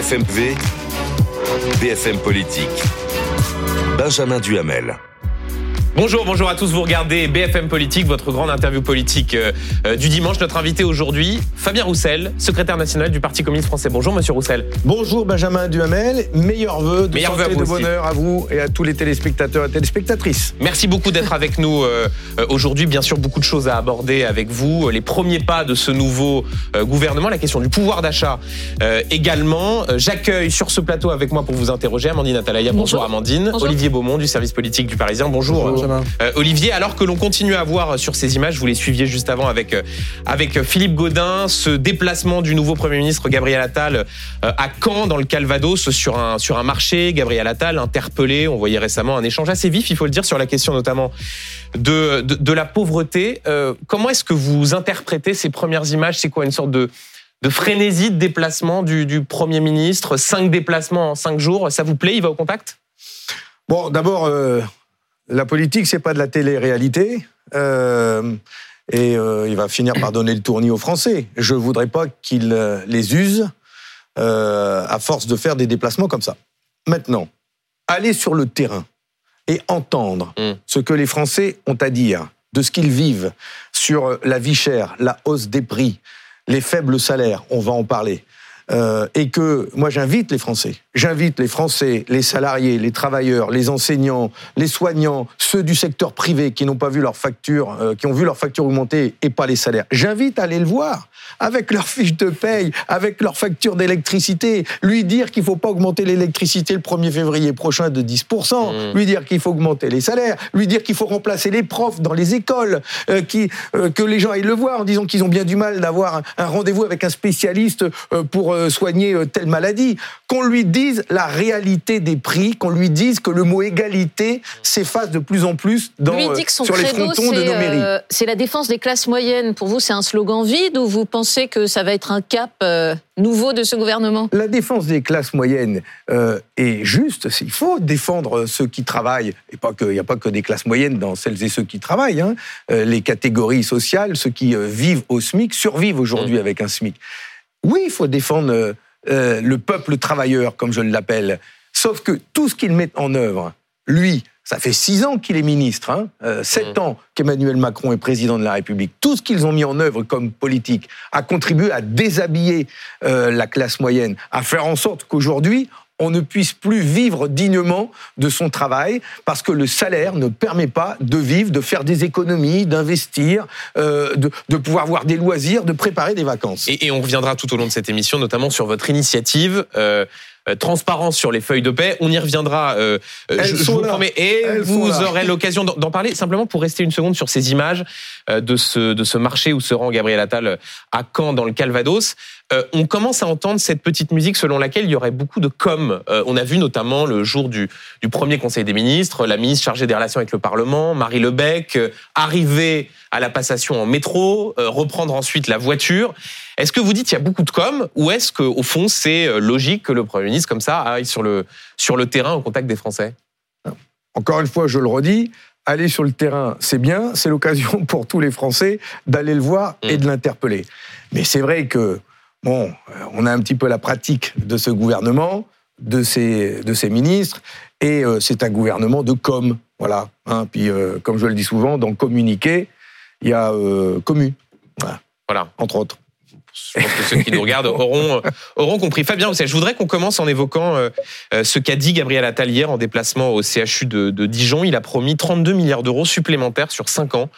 BFMV, BFM Politique. Benjamin Duhamel. Bonjour, bonjour à tous. Vous regardez BFM Politique, votre grande interview politique euh, euh, du dimanche. Notre invité aujourd'hui, Fabien Roussel, secrétaire national du Parti communiste français. Bonjour, monsieur Roussel. Bonjour, Benjamin Duhamel. Meilleurs vœux de santé et de bonheur à vous et à tous les téléspectateurs et téléspectatrices. Merci beaucoup d'être avec nous euh, aujourd'hui. Bien sûr, beaucoup de choses à aborder avec vous. Les premiers pas de ce nouveau gouvernement, la question du pouvoir d'achat également. J'accueille sur ce plateau avec moi pour vous interroger Amandine Atalaya. Bonjour, Amandine. Olivier Beaumont du service politique du Parisien. Bonjour. Euh, Olivier, alors que l'on continue à voir sur ces images, vous les suiviez juste avant avec, euh, avec Philippe Gaudin, ce déplacement du nouveau Premier ministre Gabriel Attal euh, à Caen, dans le Calvados, sur un, sur un marché. Gabriel Attal interpellé, on voyait récemment un échange assez vif, il faut le dire, sur la question notamment de, de, la pauvreté. comment est-ce que vous interprétez ces premières images? C'est quoi une sorte de, de frénésie de déplacement du, du Premier ministre? Cinq déplacements en cinq jours, ça vous plaît Il va au contact? Bon, d'abord, la politique, c'est pas de la télé-réalité. Euh, et euh, il va finir par donner le tournis aux Français. Je voudrais pas qu'il euh, les use à force de faire des déplacements comme ça. Maintenant, aller sur le terrain et entendre mm. ce que les Français ont à dire de ce qu'ils vivent sur la vie chère, la hausse des prix, les faibles salaires, on va en parler. Euh, et que moi j'invite les Français, j'invite les Français, les salariés, les travailleurs, les enseignants, les soignants, ceux du secteur privé qui n'ont pas vu leur facture, euh, qui ont vu leur facture augmenter et pas les salaires. J'invite à aller le voir avec leur fiche de paye, avec leur facture d'électricité, lui dire qu'il faut pas augmenter l'électricité le 1er février prochain de 10%, mmh. lui dire qu'il faut augmenter les salaires, lui dire qu'il faut remplacer les profs dans les écoles, euh, qui, que les gens aillent le voir en disant qu'ils ont bien du mal d'avoir un, un rendez-vous avec un spécialiste pour euh, soigner euh, telle maladie, qu'on lui dise la réalité des prix, qu'on lui dise que le mot égalité s'efface de plus en plus dans, lui dit que son sur les frontons de nos mairies. Euh, c'est la défense des classes moyennes. Pour vous, c'est un slogan vide ou vous pensez que ça va être un cap nouveau de ce gouvernement? La défense des classes moyennes est juste. Il faut défendre ceux qui travaillent. Et pas que, il n'y a pas que des classes moyennes dans celles et ceux qui travaillent. Hein. les catégories sociales, ceux qui vivent au SMIC, survivent aujourd'hui mmh. avec un SMIC. Oui, il faut défendre euh, euh, le peuple travailleur, comme je l'appelle. Sauf que tout ce qu'il met en œuvre, lui, ça fait six ans qu'il est ministre, hein, euh, sept mmh. ans qu'Emmanuel Macron est président de la République. Tout ce qu'ils ont mis en œuvre comme politique a contribué à déshabiller la classe moyenne, à faire en sorte qu'aujourd'hui, on ne puisse plus vivre dignement de son travail parce que le salaire ne permet pas de vivre, de faire des économies, d'investir, euh, de, pouvoir voir des loisirs, de préparer des vacances. Et, on reviendra tout au long de cette émission, notamment sur votre initiative. Euh, euh, transparence sur les feuilles de paix. On y reviendra, euh, je, vous promets. Et vous aurez l'occasion d'en parler. Simplement pour rester une seconde sur ces images euh, de, ce, de ce marché où se rend Gabriel Attal à Caen, dans le Calvados. on commence à entendre cette petite musique selon laquelle il y aurait beaucoup de com. on a vu notamment le jour du, premier Conseil des ministres, la ministre chargée des relations avec le Parlement, Marie Lebec, arriver à la passation en métro, reprendre ensuite la voiture. Est-ce que vous dites qu'il y a beaucoup de com ou est-ce qu'au fond c'est euh, logique que le Premier ministre comme ça aille sur le, sur le terrain au contact des Français? Encore une fois, je le redis, aller sur le terrain, c'est bien, c'est l'occasion pour tous les Français d'aller le voir et de mm. l'interpeller. Mais c'est vrai que, bon, euh, on a un petit peu la pratique de ce gouvernement, de ses, de ses ministres, et euh, c'est un gouvernement de com, voilà. Hein. Puis, comme je le dis souvent, dans communiquer, il y a commu, voilà, entre autres je pense que ceux qui nous regardent auront, euh, auront compris. Fabien je voudrais qu'on commence en évoquant euh, euh, ce qu'a dit Gabriel Attal en déplacement au CHU de, Dijon. Il a promis 32 milliards d'euros supplémentaires sur 5 ans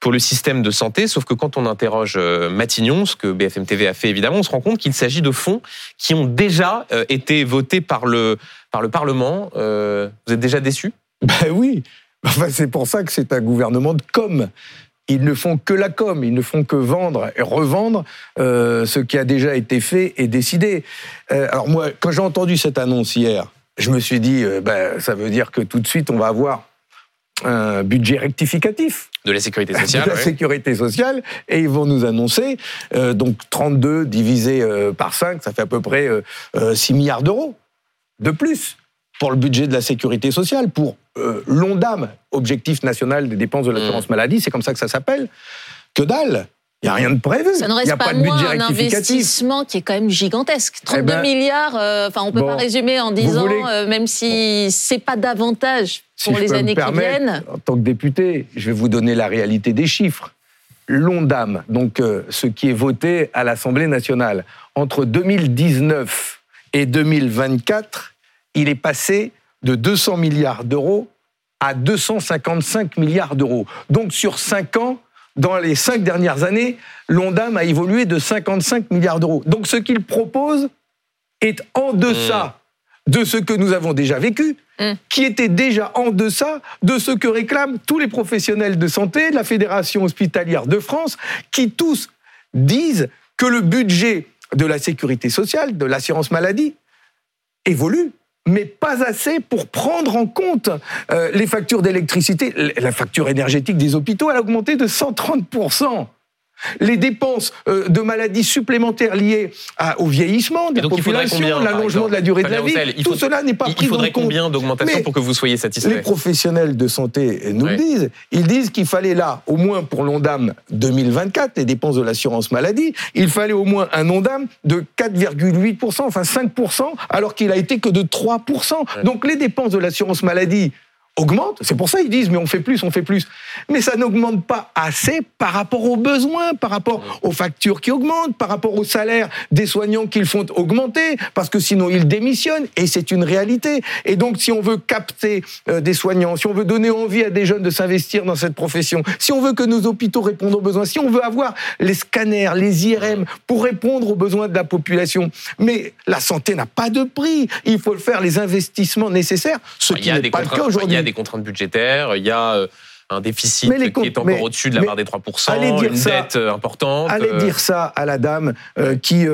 pour le système de santé, sauf que quand on interroge Matignon, ce que BFM TV a fait évidemment, on se rend compte qu'il s'agit de fonds qui ont déjà été votés par le, par le Parlement. vous êtes déjà déçu Ben oui, enfin, c'est pour ça que c'est un gouvernement de com ils ne font que la com, ils ne font que vendre et revendre euh, ce qui a déjà été fait et décidé. Euh, alors moi, quand j'ai entendu cette annonce hier, je me suis dit, euh, ben, ça veut dire que tout de suite, on va avoir un budget rectificatif. De la sécurité sociale. De la sécurité sociale. Et ils vont nous annoncer, donc 32 divisé par 5, ça fait à peu près 6 milliards d'euros de plus pour le budget de la sécurité sociale, pour euh, l'ONDAM, Objectif national des dépenses de l'assurance mmh. maladie, c'est comme ça que ça s'appelle. Que dalle Il n'y a rien de prévu. Ça ne reste a pas, de moins un investissement qui est quand même gigantesque. 32 eh ben, milliards, euh, enfin, on ne peut pas résumer en disant, euh, même si ce n'est pas davantage pour les années qui viennent. En tant que député, je vais vous donner la réalité des chiffres. L'ONDAM, donc euh, ce qui est voté à l'Assemblée nationale, entre 2019 et 2024, il est passé de 200 milliards d'euros à 255 milliards d'euros. Donc sur 5 ans, dans les cinq dernières années, l'ONDAM a évolué de 55 milliards d'euros. Donc ce qu'il propose est en deçà mmh. de ce que nous avons déjà vécu, mmh. qui était déjà en deçà de ce que réclament tous les professionnels de santé, la Fédération hospitalière de France, qui tous disent que le budget de la sécurité sociale, de l'assurance maladie, évolue mais pas assez pour prendre en compte euh, les factures d'électricité. La facture énergétique des hôpitaux, a augmenté de 130 les dépenses euh, de maladies supplémentaires liées au vieillissement de la population, l'allongement de la durée de la vie, tout cela n'est pas pris en compte. Il faudrait combien d'augmentation pour que vous soyez satisfait Les professionnels de santé nous le disent. Ils disent qu'il fallait là, au moins pour l'ONDAM 2024, les dépenses de l'assurance maladie, il fallait au moins un ONDAM de 4,8%, enfin 5%, alors qu'il a été que de 3%. Donc les dépenses de l'assurance maladie augmente. C'est pour ça qu'ils disent, mais on fait plus, on fait plus. Mais ça n'augmente pas assez par rapport aux besoins, par rapport aux factures qui augmentent, par rapport aux salaires des soignants qu'ils font augmenter, parce que sinon ils démissionnent, et c'est une réalité. Et donc, si on veut capter euh, des soignants, si on veut donner envie à des jeunes de s'investir dans cette profession, si on veut que nos hôpitaux répondent aux besoins, si on veut avoir les scanners, les IRM pour répondre aux besoins de la population, mais la santé n'a pas de prix. Il faut faire les investissements nécessaires, ce qui n'est pas le cas aujourd'hui des contraintes budgétaires, il y a euh, un déficit qui est encore au-dessus de la barre des 3%, une dette euh, importante. Allez euh. dire ça à la dame euh, qui,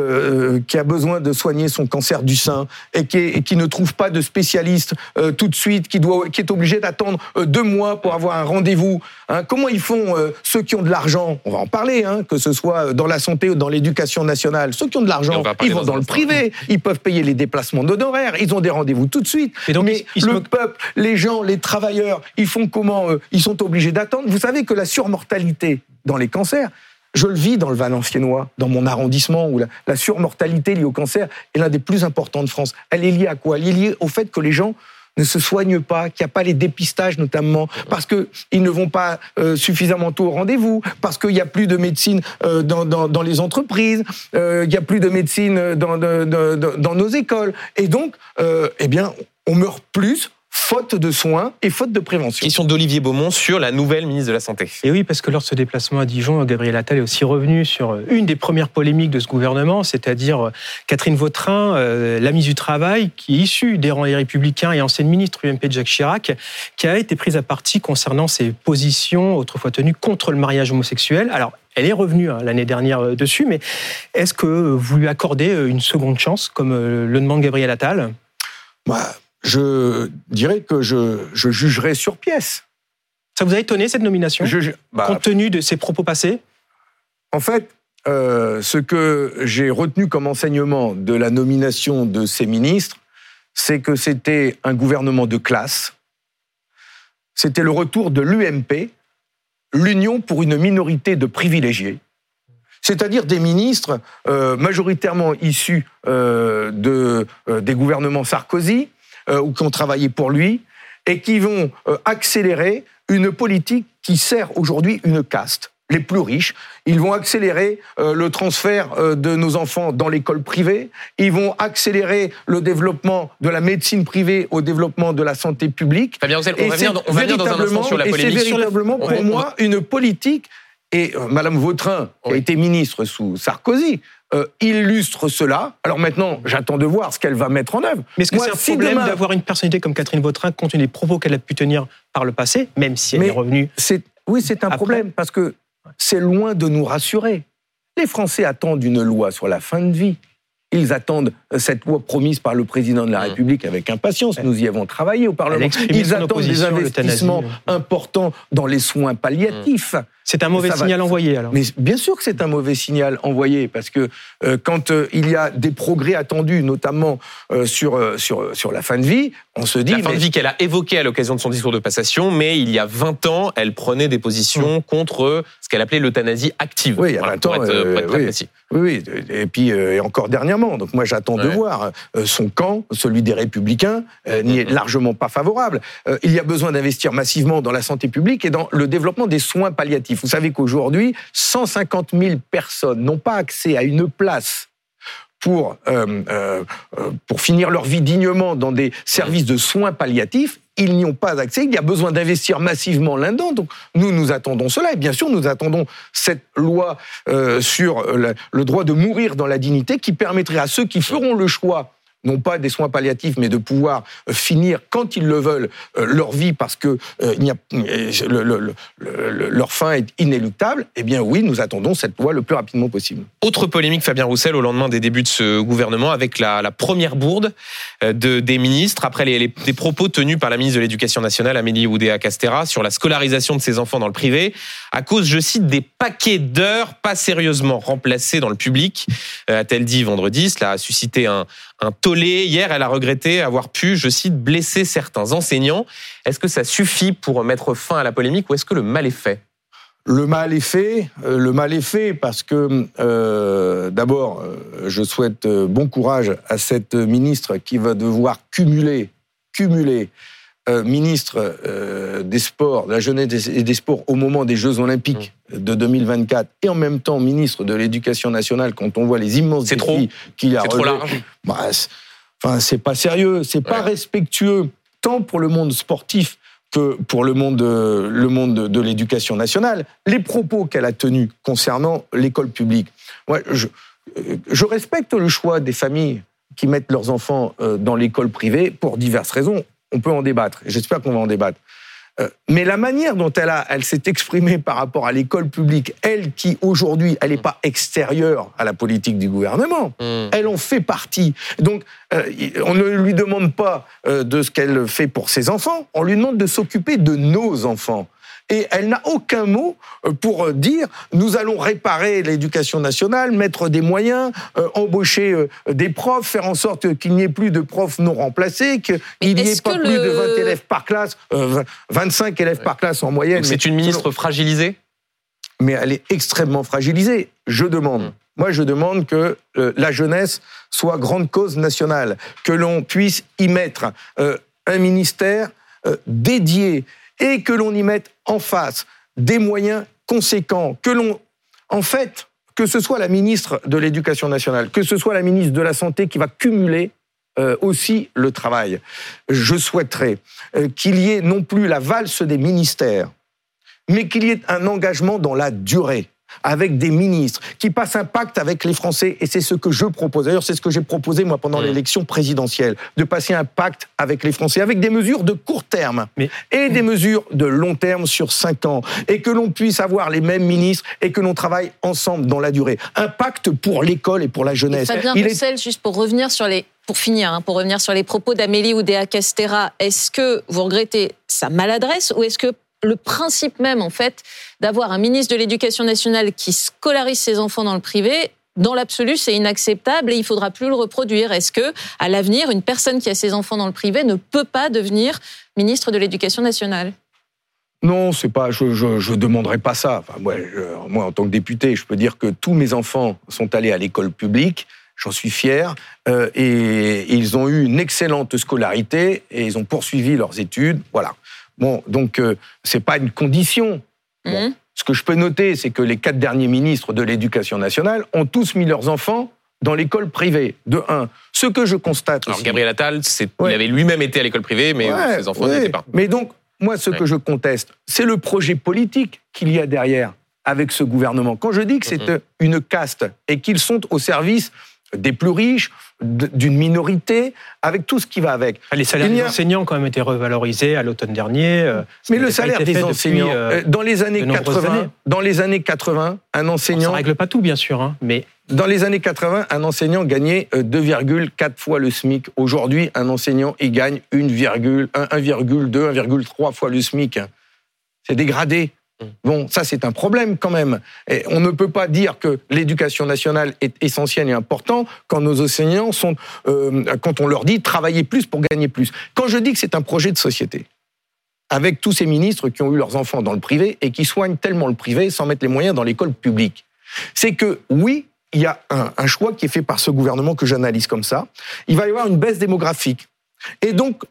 qui a besoin de soigner son cancer du sein et qui, qui ne trouve pas de spécialiste tout de suite, qui, doit, qui est obligé d'attendre deux mois pour avoir un rendez-vous. Hein. comment ils font ceux qui ont de l'argent? On va en parler, hein, que ce soit dans la santé ou dans l'éducation nationale. Ceux qui ont de l'argent, ils vont dans, le privé, ils peuvent payer les déplacements d'honoraires, ils ont des rendez-vous tout de suite. donc, Mais le peuple, les gens, les travailleurs, ils font comment Ils sont obligés d'attendre. Vous savez que la surmortalité dans les cancers, je le vis dans le Valenciennois, dans mon arrondissement, où la, surmortalité liée au cancer est l'un des plus importants de France. Elle est liée à quoi? Elle est liée au fait que les gens ne se soignent pas, qu'il n'y a pas les dépistages notamment, parce qu'ils ne vont pas euh, suffisamment tôt au rendez-vous, parce qu'il n'y a plus de médecine euh, dans, les entreprises, euh, il n'y a plus de médecine dans, dans, nos écoles. Et donc, eh bien, on meurt plus faute de soins et faute de prévention. Question d'Olivier Beaumont sur la nouvelle ministre de la Santé. Et oui, parce que lors de ce déplacement à Dijon, Gabriel Attal est aussi revenu sur une des premières polémiques de ce gouvernement, c'est-à-dire Catherine Vautrin, euh, la ministre du Travail, qui est issue des rangs des Républicains et ancienne ministre UMP de Jacques Chirac, qui a été prise à partie concernant ses positions autrefois tenues contre le mariage homosexuel. Alors, elle est revenue hein, l'année dernière euh, dessus, mais est-ce que vous lui accordez euh, une seconde chance, comme le demande Gabriel Attal? Bah, je dirais que je, jugerai sur pièce. Ça vous a étonné cette nomination, bah, compte tenu de ses propos passés? En fait, euh, ce que j'ai retenu comme enseignement de la nomination de ces ministres, c'est que c'était un gouvernement de classe, c'était le retour de l'UMP, l'Union pour une minorité de privilégiés, c'est-à-dire des ministres euh, majoritairement issus euh, de, des gouvernements Sarkozy, euh, ou qui ont travaillé pour lui, et qui vont euh, accélérer une politique qui sert aujourd'hui une caste les plus riches. Ils vont accélérer euh, le transfert de nos enfants dans l'école privée. Ils vont accélérer le développement de la médecine privée au développement de la santé publique. Fabien on va, venir, on va venir dans un instant sur la polémique. c'est véritablement pour moi une politique. Et Madame Vautrin, qui a été ministre sous Sarkozy, euh, illustre cela. Alors maintenant, j'attends de voir ce qu'elle va mettre en œuvre. Mais est-ce que c'est un problème d'avoir une personnalité comme Catherine Vautrin, compte tenu des propos qu'elle a pu tenir par le passé, même si elle est revenue Oui, c'est un problème, parce que c'est loin de nous rassurer. Les Français attendent une loi sur la fin de vie. Ils attendent cette loi promise par le président de la mmh. République avec impatience. Nous y avons travaillé au Parlement. Ils attendent des investissements importants dans les soins palliatifs. Mmh. C'est un mauvais signal envoyé alors. Mais bien sûr que c'est un mauvais signal envoyé parce que euh, quand euh, il y a des progrès attendus, notamment euh, sur, sur, sur la fin de vie, on se dit. La fin de vie qu'elle a évoquée à l'occasion de son discours de passation, mais il y a 20 ans, elle prenait des positions mmh. contre ce qu'elle appelait l'euthanasie active. Oui, il y a 20 ans. oui, oui, et puis et encore dernièrement. Donc moi j'attends de voir son camp, celui des Républicains, n'y est mmh. largement pas favorable. il y a besoin d'investir massivement dans la santé publique et dans le développement des soins palliatifs. Vous savez qu'aujourd'hui, 150 000 personnes n'ont pas accès à une place pour, euh, euh, pour finir leur vie dignement dans des services de soins palliatifs, ils n'y ont pas accès. Il y a besoin d'investir massivement là-dedans. Donc nous, nous attendons cela. Et bien sûr, nous attendons cette loi euh, sur le droit de mourir dans la dignité qui permettrait à ceux qui feront le choix non pas des soins palliatifs, mais de pouvoir euh, finir quand ils le veulent euh, leur vie parce que euh, leur fin est inéluctable, eh bien oui, nous attendons cette loi le plus rapidement possible. Autre polémique, Fabien Roussel, au lendemain des débuts de ce gouvernement, avec la, première bourde de, des ministres, après les, propos tenus par la ministre de l'Éducation nationale, Amélie Oudéa-Castera, sur la scolarisation de ses enfants dans le privé, à cause, je cite, des paquets d'heures pas sérieusement remplacés dans le public, a-t-elle dit vendredi. Cela a suscité un, un tollé. Hier, elle a regretté avoir pu, je cite, blesser certains enseignants. Est-ce que ça suffit pour mettre fin à la polémique ou est-ce que le mal est fait? Le mal est fait, euh, le mal est fait parce que euh, d'abord, euh, je souhaite bon courage à cette ministre qui va devoir cumuler, cumuler euh, ministre euh, des Sports, de la jeunesse et des Sports au moment des Jeux Olympiques mmh. de 2024 et en même temps ministre de l'Éducation nationale quand on voit les immenses défis qu'il a C'est trop large. Bah, enfin, c'est pas sérieux, c'est pas respectueux tant pour le monde sportif que pour le monde, le monde de, l'éducation nationale. Les propos qu'elle a tenus concernant l'école publique. Moi, je, je respecte le choix des familles qui mettent leurs enfants euh, dans l'école privée pour diverses raisons on peut en débattre. J'espère qu'on va en débattre. Euh, mais la manière dont elle, a, elle s'est exprimée par rapport à l'école publique, elle qui aujourd'hui, elle n'est pas extérieure à la politique du gouvernement, hmm. elle en fait partie. Donc, euh, on ne lui demande pas euh, de ce qu'elle fait pour ses enfants, on lui demande de s'occuper de nos enfants et elle n'a aucun mot euh, pour dire nous allons réparer l'éducation nationale, mettre des moyens, euh, embaucher euh, des profs, faire en sorte qu'il n'y ait plus de profs non remplacés, qu'il n'y ait pas plus de 20 élèves par classe, 25 élèves par classe en moyenne. C'est une ministre fragilisée? Mais elle est extrêmement fragilisée. Je demande. Moi, je demande que la jeunesse soit grande cause nationale, que l'on puisse y mettre un ministère dédié et que l'on y mette en face des moyens conséquents, que l'on, en fait, que ce soit la ministre de l'Éducation nationale, que ce soit la ministre de la Santé qui va cumuler euh, aussi le travail. Je souhaiterais euh, qu'il y ait non plus la valse des ministères, mais qu'il y ait un engagement dans la durée avec des ministres, qui passent un pacte avec les Français, et c'est ce que je propose. D'ailleurs, c'est ce que j'ai proposé, moi, pendant mmh. l'élection présidentielle, de passer un pacte avec les Français, avec des mesures de court terme et des mesures de long terme sur cinq ans, et que l'on puisse avoir les mêmes ministres et que l'on travaille ensemble dans la durée. Un pacte pour l'école et pour la jeunesse. Fabien Roussel, juste pour revenir sur les pour finir, hein, pour revenir sur les propos d'Amélie Oudéa Castera, est-ce que vous regrettez sa maladresse ou est-ce que le principe même, en fait, d'avoir un ministre de l'Éducation nationale qui scolarise ses enfants dans le privé, dans l'absolu, c'est inacceptable et il faudra plus le reproduire. Est-ce que, à l'avenir, une personne qui a ses enfants dans le privé ne peut pas devenir ministre de l'Éducation nationale? Non, c'est pas. Je, je, demanderai pas ça. Moi, en tant que député, je peux dire que tous mes enfants sont allés à l'école publique. J'en suis fier. Euh, et, ils ont eu une excellente scolarité et ils ont poursuivi leurs études. Voilà. Bon, donc euh, c'est pas une condition. Mhm. Ce que je peux noter, c'est que les quatre derniers ministres de l'Éducation nationale ont tous mis leurs enfants dans l'école privée, de 1. Ce que je constate Alors Gabriel Attal, il avait lui-même été à l'école privée, mais ses enfants n'étaient pas. Mais donc, moi, ce que je conteste, c'est le projet politique qu'il y a derrière avec ce gouvernement. Quand je dis que c'est mhm. une caste et qu'ils sont au service des plus riches, d'une minorité, avec tout ce qui va avec. Ah, les salaires des enseignants ont quand même été revalorisés à l'automne dernier. Euh, Mais le salaire des enseignants, euh, dans les années 80, dans les années 80, un enseignant. Ça règle pas tout, bien sûr, hein, mais. Dans les années 80, un enseignant gagnait 2,4 euh, fois le SMIC. Aujourd'hui, un enseignant, il gagne 1,2, 1,3 fois le SMIC. C'est dégradé. Bon, ça c'est un problème quand même. On ne peut pas dire que l'éducation nationale est essentielle et importante quand nos enseignants sont, euh, quand on leur dit travailler plus pour gagner plus. Quand je dis que c'est un projet de société, avec tous ces ministres qui ont eu leurs enfants dans le privé et qui soignent tellement le privé sans mettre les moyens dans l'école publique, c'est que oui, il y a un, choix qui est fait par ce gouvernement que j'analyse comme ça. Il va y avoir une baisse démographique. Et donc,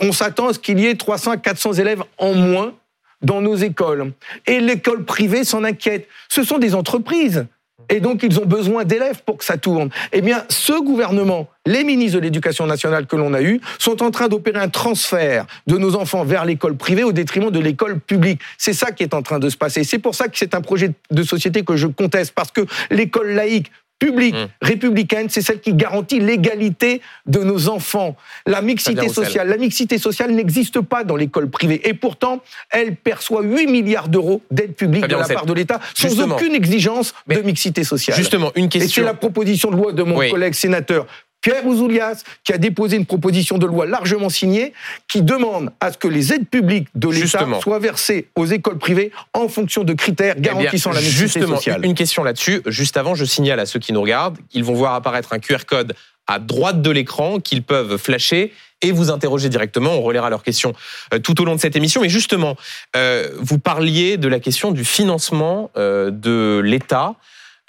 on s'attend à ce qu'il y ait 300 à 400 élèves en moins dans nos écoles. Et l'école privée s'en inquiète. Ce sont des entreprises. Et donc, ils ont besoin d'élèves pour que ça tourne. Eh bien, ce gouvernement, les ministres de l'Éducation nationale que l'on a eus, sont en train d'opérer un transfert de nos enfants vers l'école privée au détriment de l'école publique. C'est ça qui est en train de se passer. C'est pour ça que c'est un projet de société que je conteste, parce que l'école laïque publique, Mmh. républicaine, c'est celle qui garantit l'égalité de nos enfants. La mixité sociale, la mixité sociale n'existe pas dans l'école privée. Et pourtant, elle perçoit 8 milliards d'euros d'aide publique Fabien de la Roussel. part de l'État, sans Justement. aucune exigence Mais de mixité sociale. Justement, une Et c'est question. la proposition de loi de mon Oui. collègue sénateur Pierre Ouzoulias qui a déposé une proposition de loi largement signée qui demande à ce que les aides publiques de l'État soient versées aux écoles privées en fonction de critères Eh bien, garantissant la mixité justement, sociale. une question là-dessus. Juste avant, je signale à ceux qui nous regardent qu'ils vont voir apparaître un QR code à droite de l'écran qu'ils peuvent flasher et vous interroger directement. On relaiera leurs questions euh, tout au long de cette émission. Mais justement, euh, vous parliez de la question du financement euh, de l'État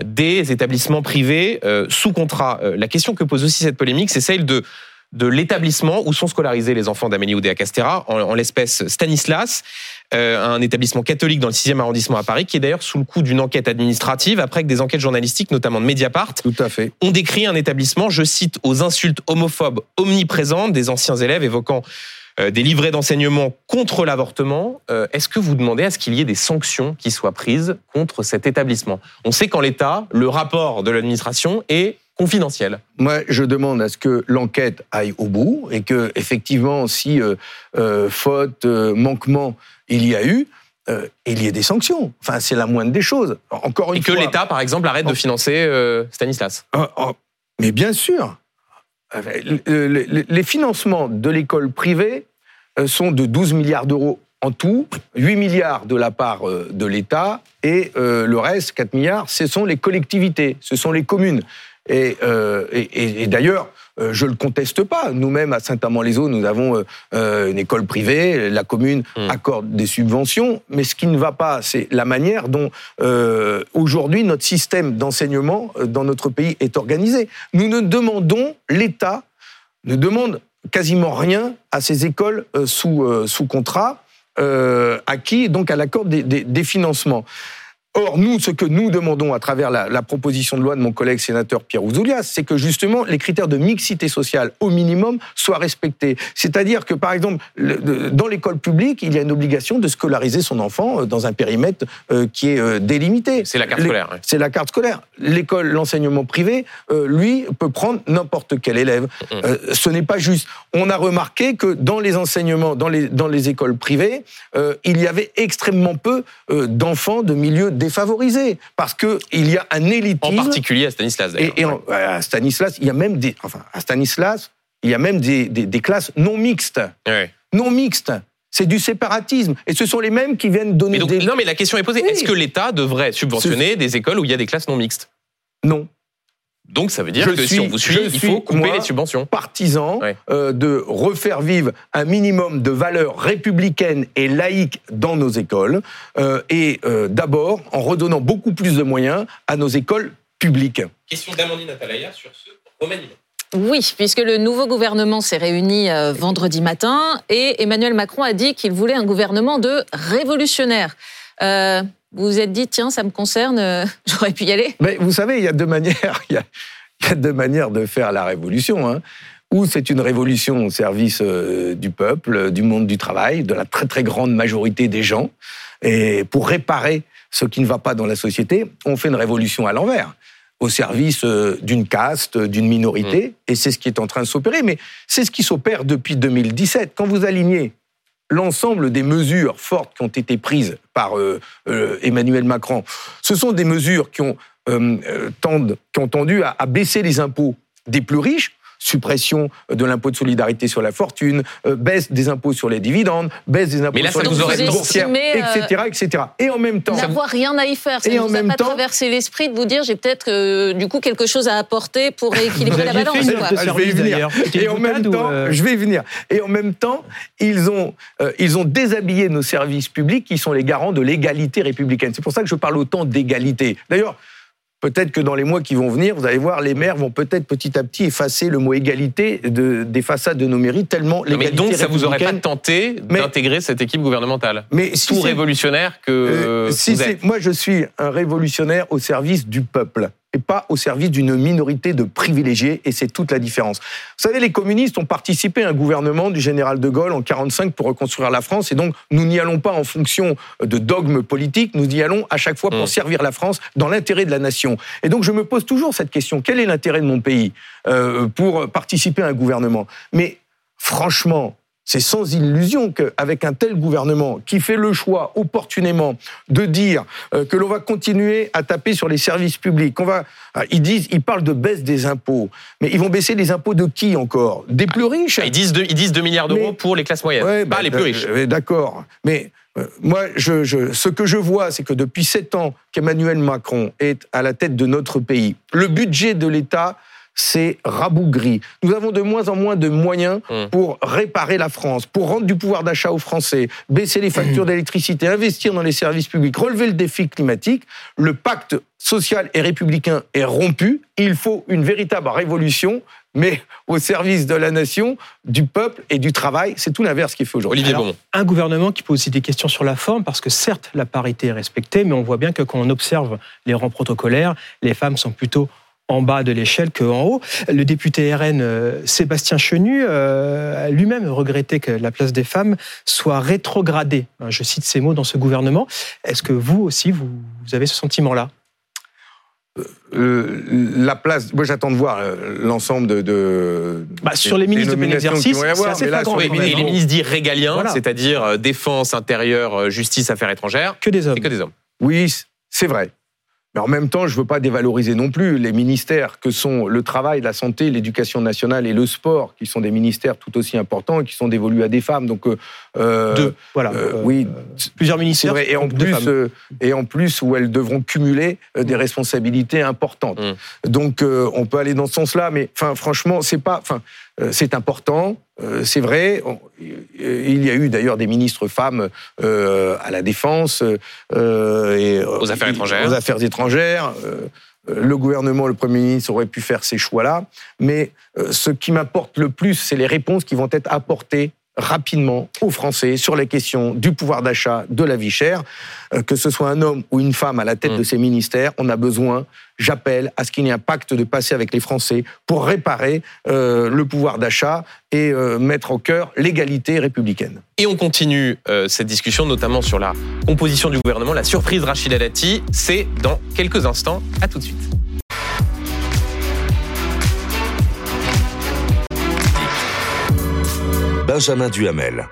des établissements privés euh, sous contrat. Euh, la question que pose aussi cette polémique, c'est celle de de l'établissement où sont scolarisés les enfants d'Amélie Oudéa Castera, en, en l'espèce Stanislas, euh, un établissement catholique dans le 6e arrondissement à Paris, qui est d'ailleurs sous le coup d'une enquête administrative, après que des enquêtes journalistiques, notamment de Mediapart, Tout à fait. ont décrit un établissement, je cite, aux insultes homophobes omniprésentes des anciens élèves évoquant des livrets d'enseignement contre l'avortement. Euh, Est-ce que vous demandez à ce qu'il y ait des sanctions qui soient prises contre cet établissement? On sait qu'en l'état, le rapport de l'administration est confidentiel. Moi, je demande à ce que l'enquête aille au bout et que, effectivement, si euh, euh, faute, euh, manquement, il y a eu, euh, il y ait des sanctions. Enfin, c'est la moindre des choses. Encore une Et que fois. l'État, par exemple, arrête de financer euh, Stanislas? Ah, ah, Mais bien sûr. Euh, le- le- Les financements de l'école privée euh, sont de 12 milliards d'euros en tout, 8 milliards de la part euh, de l'État et le reste, 4 milliards, ce sont les collectivités, ce sont les communes. Et d'ailleurs, euh, je ne le conteste pas. Nous-mêmes, à Saint-Amand-les-Eaux, nous avons euh, euh, une école privée, la commune Hmm. accorde des subventions, mais ce qui ne va pas, c'est la manière dont euh, aujourd'hui notre système d'enseignement dans notre pays est organisé. Nous ne demandons, l'État ne demande quasiment rien à ces écoles sous, sous contrat, euh, à qui donc à l'accord des, des- des financements. Or, nous, ce que nous demandons à travers la, la proposition de loi de mon collègue sénateur Pierre Ouzoulias, c'est que justement les critères de mixité sociale au minimum soient respectés. C'est-à-dire que, par exemple, le- dans l'école publique, il y a une obligation de scolariser son enfant euh, dans un périmètre euh, qui est euh, délimité. C'est la carte scolaire. ouais. c'est la carte scolaire. L'école, l'enseignement privé, euh, lui, peut prendre n'importe quel élève. Ce n'est pas juste. On a remarqué que dans les enseignements, dans les, dans les écoles privées, il y avait extrêmement peu d'enfants de milieux défavorisés. Parce qu'il y a un En élitisme. particulier à Stanislas. Et, et en- à Stanislas, il y a même des. Enfin, à Stanislas, il y a même des, des- des classes non mixtes. Ouais. Non mixtes. C'est du séparatisme. Et ce sont les mêmes qui viennent donner Mais donc, des. non, mais la question est posée. Oui. Est-ce que l'État devrait subventionner des écoles où il y a des classes non mixtes? Non. Donc, ça veut dire Je que si on vous suit, il suis, faut couper moi, les subventions. partisan Ouais. euh, de refaire vivre un minimum de valeurs républicaines et laïques dans nos écoles, euh, et euh, d'abord en redonnant beaucoup plus de moyens à nos écoles publiques. Question d'Amandine Atalaya sur ce remaniement. Oui, puisque le nouveau gouvernement s'est réuni euh, vendredi matin et Emmanuel Macron a dit qu'il voulait un gouvernement de révolutionnaires. Vous vous êtes dit, tiens, ça me concerne, euh, j'aurais pu y aller Mais vous savez, il y a deux manières, il y a, il y a deux manières de faire la révolution. Hein. Ou c'est une révolution au service euh, du peuple, du monde du travail, de la très très grande majorité des gens, et pour réparer ce qui ne va pas dans la société, on fait une révolution à l'envers, au service euh, d'une caste, d'une minorité, et c'est ce qui est en train de s'opérer. Mais c'est ce qui s'opère depuis 2017. Quand vous alignez l'ensemble des mesures fortes qui ont été prises par euh, euh, Emmanuel Macron, ce sont des mesures qui ont, euh, tendu à baisser les impôts des plus riches, suppression de l'impôt de solidarité sur la fortune, euh, baisse des impôts sur les dividendes, baisse des impôts là, sur les sociétés boursières, euh, etc., etc. Et en même temps, N'avoir rien à y faire. Ça Et ne en vous a même pas temps- traversé l'esprit de vous dire j'ai peut-être euh, du coup quelque chose à apporter pour rééquilibrer la balance. quoi. Ah, je vais y service venir. Et en même temps, euh, je vais y venir. Et en même temps, ils ont, euh, ils ont déshabillé nos services publics qui sont les garants de l'égalité républicaine. C'est pour ça que je parle autant d'égalité. D'ailleurs, peut-être que dans les mois qui vont venir, vous allez voir, les maires vont peut-être petit à petit effacer le mot égalité de- des façades de nos mairies, tellement Non, mais l'égalité donc, ça vous aurait pas tenté d'intégrer cette équipe gouvernementale Mais si Tout révolutionnaire que Euh, si vous êtes. moi, je suis un révolutionnaire au service du peuple et pas au service d'une minorité de privilégiés, et c'est toute la différence. Vous savez, les communistes ont participé à un gouvernement du général de Gaulle en 45 pour reconstruire la France, et donc nous n'y allons pas en fonction de dogmes politiques, nous y allons à chaque fois pour Mm. servir la France dans l'intérêt de la nation. Et donc je me pose toujours cette question quel est l'intérêt de mon pays euh, pour participer à un gouvernement? Mais franchement, c'est sans illusion qu'avec un tel gouvernement qui fait le choix opportunément de dire euh, que l'on va continuer à taper sur les services publics, qu'on va, ah, ils disent, ils parlent de baisse des impôts, mais ils vont baisser les impôts de qui encore? Des plus riches? Ils disent, ils disent 2 milliards d'euros pour les classes moyennes, Ouais, pas bah, les plus riches. euh, D'accord, mais euh, moi, je, je- ce que je vois, c'est que depuis sept ans qu'Emmanuel Macron est à la tête de notre pays, le budget de l'État c'est rabougri. Nous avons de moins en moins de moyens Hum. pour réparer la France, pour rendre du pouvoir d'achat aux Français, baisser les factures d'électricité, investir dans les services publics, relever le défi climatique. Le pacte social et républicain est rompu. Il faut une véritable révolution, mais au service de la nation, du peuple et du travail. C'est tout l'inverse qui fait aujourd'hui. Olivier Alors, un gouvernement qui pose aussi des questions sur la forme, parce que certes, la parité est respectée, mais on voit bien que quand on observe les rangs protocolaires, les femmes sont plutôt en bas de l'échelle qu'en haut. Le député RN euh, Sébastien Chenu euh, a lui-même regretté que la place des femmes soit rétrogradée. Hein, Je cite ces mots dans ce gouvernement. Est-ce que vous aussi, vous, vous avez ce sentiment-là? Euh, la place, moi j'attends de voir euh, l'ensemble de, de Bah, sur les ministres de plein exercice, c'est assez mais là, flagrant Oui, les mais les ministres dits régaliens, Voilà. c'est-à-dire défense, intérieur, euh, justice, affaires étrangères, Que des hommes. que des hommes. Oui, c'est vrai. Mais en même temps, je ne veux pas dévaloriser non plus les ministères que sont le travail, la santé, l'éducation nationale et le sport, qui sont des ministères tout aussi importants et qui sont dévolus à des femmes. Donc, euh, euh, Deux. Voilà. euh, Euh, oui, Plusieurs ministères. vrai. Et en plus, femmes. euh, et en plus, où elles devront cumuler euh, des responsabilités importantes. Mm. Donc, euh, on peut aller dans ce sens-là, mais enfin, franchement, c'est pas, enfin, c'est important. euh, c'est vrai. Euh, il y a eu d'ailleurs des ministres femmes euh, à la défense euh, et euh, Aux affaires étrangères. Aux affaires étrangères. Euh, euh, le gouvernement, le Premier ministre aurait pu faire ces choix-là, mais euh, ce qui m'importe le plus, c'est les réponses qui vont être apportées rapidement aux Français sur les questions du pouvoir d'achat, de la vie chère. Euh, que ce soit un homme ou une femme à la tête Mm. de ces ministères, on a besoin, j'appelle à ce qu'il y ait un pacte de passer avec les Français pour réparer euh, le pouvoir d'achat et euh, mettre au cœur l'égalité républicaine. Et on continue euh, cette discussion, notamment sur la composition du gouvernement. La surprise Rachida Dati, c'est dans quelques instants. À tout de suite. Benjamin Duhamel.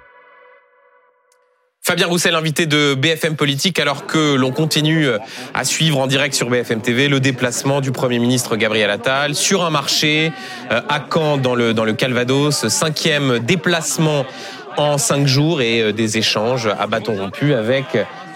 Fabien Roussel, invité de BFM Politique, alors que l'on continue à suivre en direct sur BFM TV le déplacement du Premier ministre Gabriel Attal sur un marché euh, à Caen dans le, dans le Calvados, cinquième déplacement en cinq jours et euh, des échanges à bâton rompu avec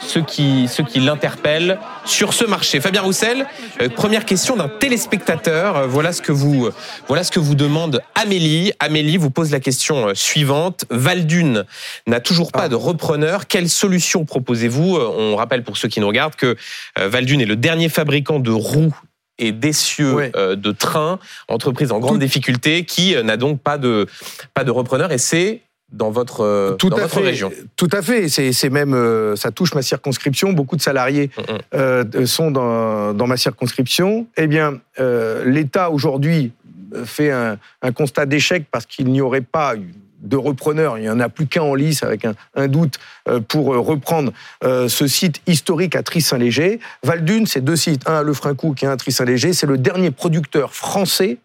ceux qui l'interpellent sur ce marché. Fabien Roussel, euh, première question d'un téléspectateur. Euh, Voilà ce que vous, euh, voilà ce que vous demande Amélie. Amélie vous pose la question suivante. Valdune n'a toujours pas de repreneur. Quelle solution proposez-vous? On rappelle pour ceux qui nous regardent que Valdune est le dernier fabricant de roues et d'essieux Ouais. de trains, entreprise en grande Tout- difficulté, qui n'a donc pas de pas de repreneur. Et c'est dans votre euh, Tout dans à votre fait. région. Tout à fait. C'est même, euh, ça touche ma circonscription. Beaucoup de salariés Mm, mm. euh, sont dans, dans ma circonscription. Eh bien, euh, l'État aujourd'hui fait un, un constat d'échec parce qu'il n'y aurait pas de repreneur. Il n'y en a plus qu'un en lice avec un, un doute pour reprendre ce site historique à Tris-Saint-Léger. Valdune, c'est deux sites, un à Lefrancouc et un à Tris-Saint-Léger. C'est le dernier producteur français,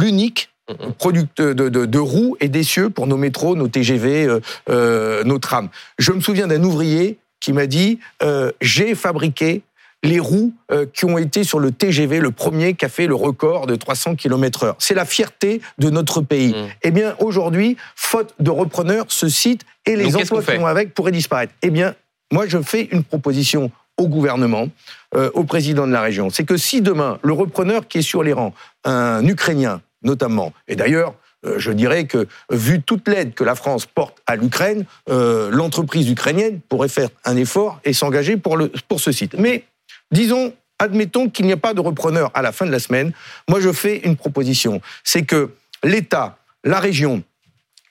l'unique Mhm. producteur de, de- de roues et d'essieux pour nos métros, nos TGV, euh, euh, nos trams. Je me souviens d'un ouvrier qui m'a dit euh, j'ai fabriqué les roues qui ont été sur le TGV, le premier qui a fait le record de 300 km heure. C'est la fierté de notre pays. Mm. Eh bien, aujourd'hui, faute de repreneurs, ce site et les Donc, emplois qui vont avec pourraient disparaître. Eh bien, moi, je fais une proposition au gouvernement, euh, au président de la région. C'est que si demain, le repreneur qui est sur les rangs, un Ukrainien notamment, et d'ailleurs, euh, je dirais que, vu toute l'aide que la France porte à l'Ukraine, euh, l'entreprise ukrainienne pourrait faire un effort et s'engager pour, pour ce site. Mais disons, admettons qu'il n'y a pas de repreneur à la fin de la semaine. Moi, je fais une proposition. C'est que l'État, la région